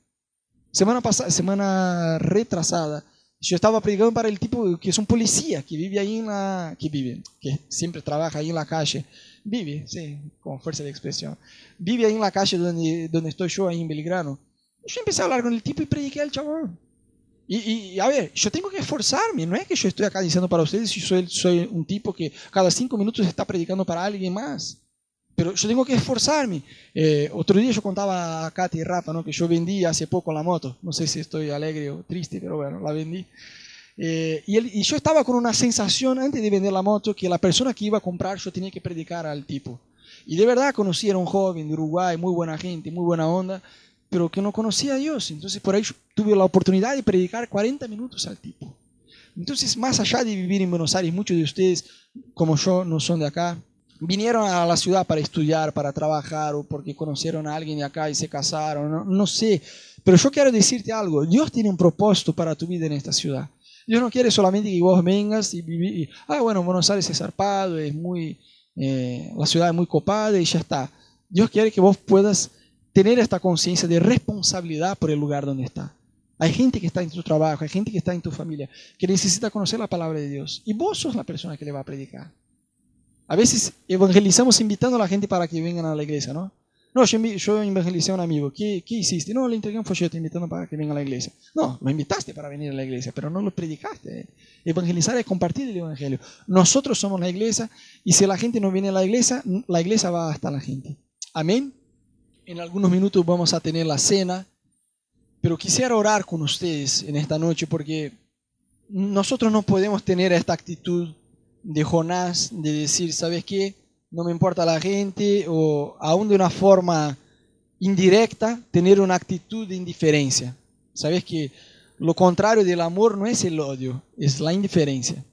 Semana pasada, semana retrasada, yo estaba predicando para el tipo que es un policía, que vive ahí en la... que vive, que siempre trabaja ahí en la calle. Vive, sí, con fuerza de expresión. Vive ahí en la calle donde, donde estoy yo, ahí en Belgrano. Yo empecé a hablar con el tipo y prediqué al chabón. Y, y, a ver, yo tengo que esforzarme, no es que yo estoy acá diciendo para ustedes si soy, soy un tipo que cada cinco minutos está predicando para alguien más. Pero yo tengo que esforzarme. Eh, otro día yo contaba a Katy y Rafa ¿no? que yo vendí hace poco la moto. No sé si estoy alegre o triste, pero bueno, la vendí. Eh, y, y, yo estaba con una sensación antes de vender la moto que la persona que iba a comprar yo tenía que predicar al tipo. Y de verdad conocí a un joven de Uruguay, muy buena gente, muy buena onda pero que no conocía a Dios. Entonces por ahí tuve la oportunidad de predicar 40 minutos al tipo. Entonces, más allá de vivir en Buenos Aires, muchos de ustedes, como yo, no son de acá, vinieron a la ciudad para estudiar, para trabajar, o porque conocieron a alguien de acá y se casaron, no, sé. Pero yo quiero decirte algo, Dios tiene un propósito para tu vida en esta ciudad. Dios no quiere solamente que vos vengas y vivir, ah, bueno, Buenos Aires es zarpado, es muy, eh, la ciudad es muy copada y ya está. Dios quiere que vos puedas tener esta conciencia de responsabilidad por el lugar donde está. Hay gente que está en tu trabajo, hay gente que está en tu familia, que necesita conocer la palabra de Dios. Y vos sos la persona que le va a predicar. A veces evangelizamos invitando a la gente para que vengan a la iglesia, ¿no? No, yo, evangelicé a un amigo. ¿Qué, ¿Qué hiciste? No, le entregué un folleto invitando para que venga a la iglesia. No, lo invitaste para venir a la iglesia, pero no lo predicaste. Evangelizar es compartir el evangelio. Nosotros somos la iglesia y si la gente no viene a la iglesia, la iglesia va hasta la gente. Amén. En algunos minutos vamos a tener la cena, pero quisiera orar con ustedes en esta noche porque nosotros no podemos tener esta actitud de Jonás de decir, ¿sabes qué? No me importa la gente o aún de una forma indirecta tener una actitud de indiferencia. ¿Sabes que lo contrario del amor no es el odio, es la indiferencia?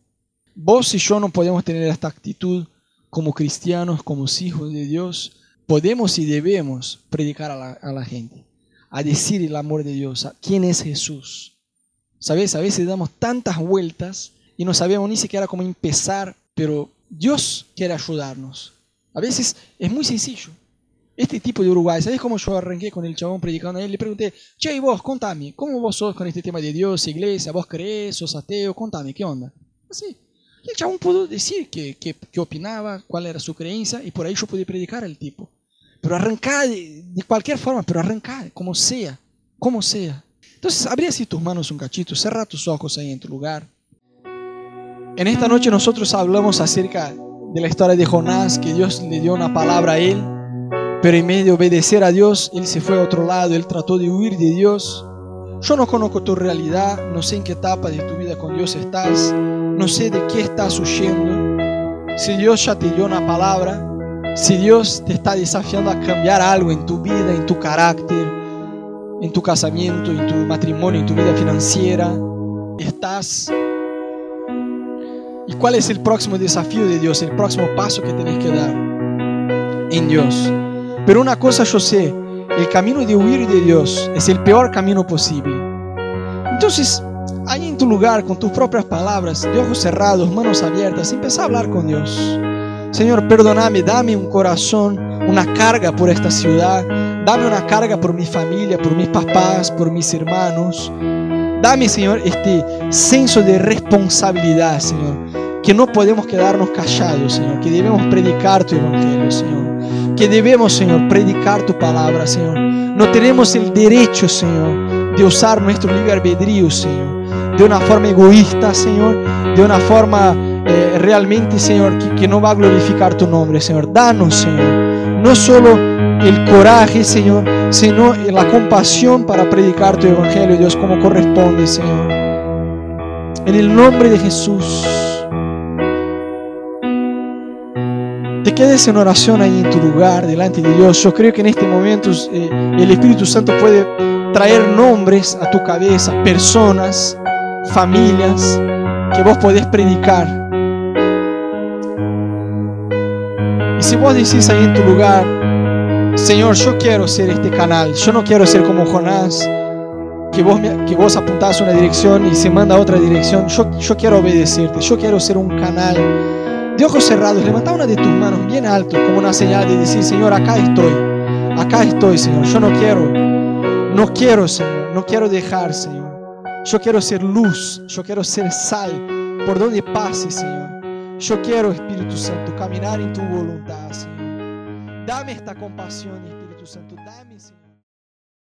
Vos y yo no podemos tener esta actitud como cristianos, como hijos de Dios. Podemos y debemos predicar a la, gente, a decir el amor de Dios, a quién es Jesús. ¿Sabes? A veces damos tantas vueltas y no sabemos ni siquiera cómo empezar, pero Dios quiere ayudarnos. A veces es muy sencillo. Este tipo de Uruguay, ¿sabes cómo yo arranqué con el chabón predicando a él? Le pregunté, che, vos, contame, ¿cómo vos sos con este tema de Dios, iglesia? ¿Vos crees? ¿Sos ateo? Contame, ¿qué onda? Así. Y el chabón pudo decir qué que, que opinaba, cuál era su creencia, y por ahí yo pude predicar al tipo. Pero arrancar de, de cualquier forma, pero arrancar, como sea, como sea. Entonces, abrí así tus manos un cachito, cerra tus ojos ahí en tu lugar. En esta noche nosotros hablamos acerca de la historia de Jonás, que Dios le dio una palabra a él, pero en vez de obedecer a Dios, él se fue a otro lado, él trató de huir de Dios. Yo no conozco tu realidad, no sé en qué etapa de tu vida con Dios estás, no sé de qué estás huyendo. Si Dios ya te dio una palabra, si Dios te está desafiando a cambiar algo en tu vida, en tu carácter, en tu casamiento, en tu matrimonio, en tu vida financiera, estás ¿Y cuál es el próximo desafío de Dios, el próximo paso que tenés que dar en Dios? Pero una cosa yo sé, el camino de huir de Dios es el peor camino posible. Entonces, ahí en tu lugar, con tus propias palabras, de ojos cerrados, manos abiertas, empieza a hablar con Dios. Señor, perdóname, dame un corazón, una carga por esta ciudad, dame una carga por mi familia, por mis papás, por mis hermanos. Dame, Señor, este senso de responsabilidad, Señor. Que no podemos quedarnos callados, Señor. Que debemos predicar tu evangelio, Señor. Que debemos, Señor, predicar tu palabra, Señor. No tenemos el derecho, Señor, de usar nuestro libre albedrío, Señor. De una forma egoísta, Señor. De una forma eh, realmente, Señor, que, que no va a glorificar tu nombre, Señor. Danos, Señor. No solo el coraje, Señor, sino la compasión para predicar tu evangelio, Dios, como corresponde, Señor. En el nombre de Jesús. Te quedes en oración ahí en tu lugar, delante de Dios. Yo creo que en este momento eh, el Espíritu Santo puede traer nombres a tu cabeza, personas, familias que vos podés predicar. Y si vos decís ahí en tu lugar, Señor, yo quiero ser este canal. Yo no quiero ser como Jonás, que vos, me- que vos apuntás una dirección y se manda a otra dirección. Yo, yo quiero obedecerte. Yo quiero ser un canal. Ojos cerrados, levanta una de tus manos bien alto, como una señal de decir, Señor, acá estoy. Acá estoy, Señor. Yo no quiero, no quiero, Señor. No quiero dejar, Señor. Yo quiero ser luz. Yo quiero ser sal por donde pase, Señor. Yo quiero, Espíritu Santo, caminar en tu voluntad, Señor. Dame esta compasión, Espíritu Santo. Dame, Señor.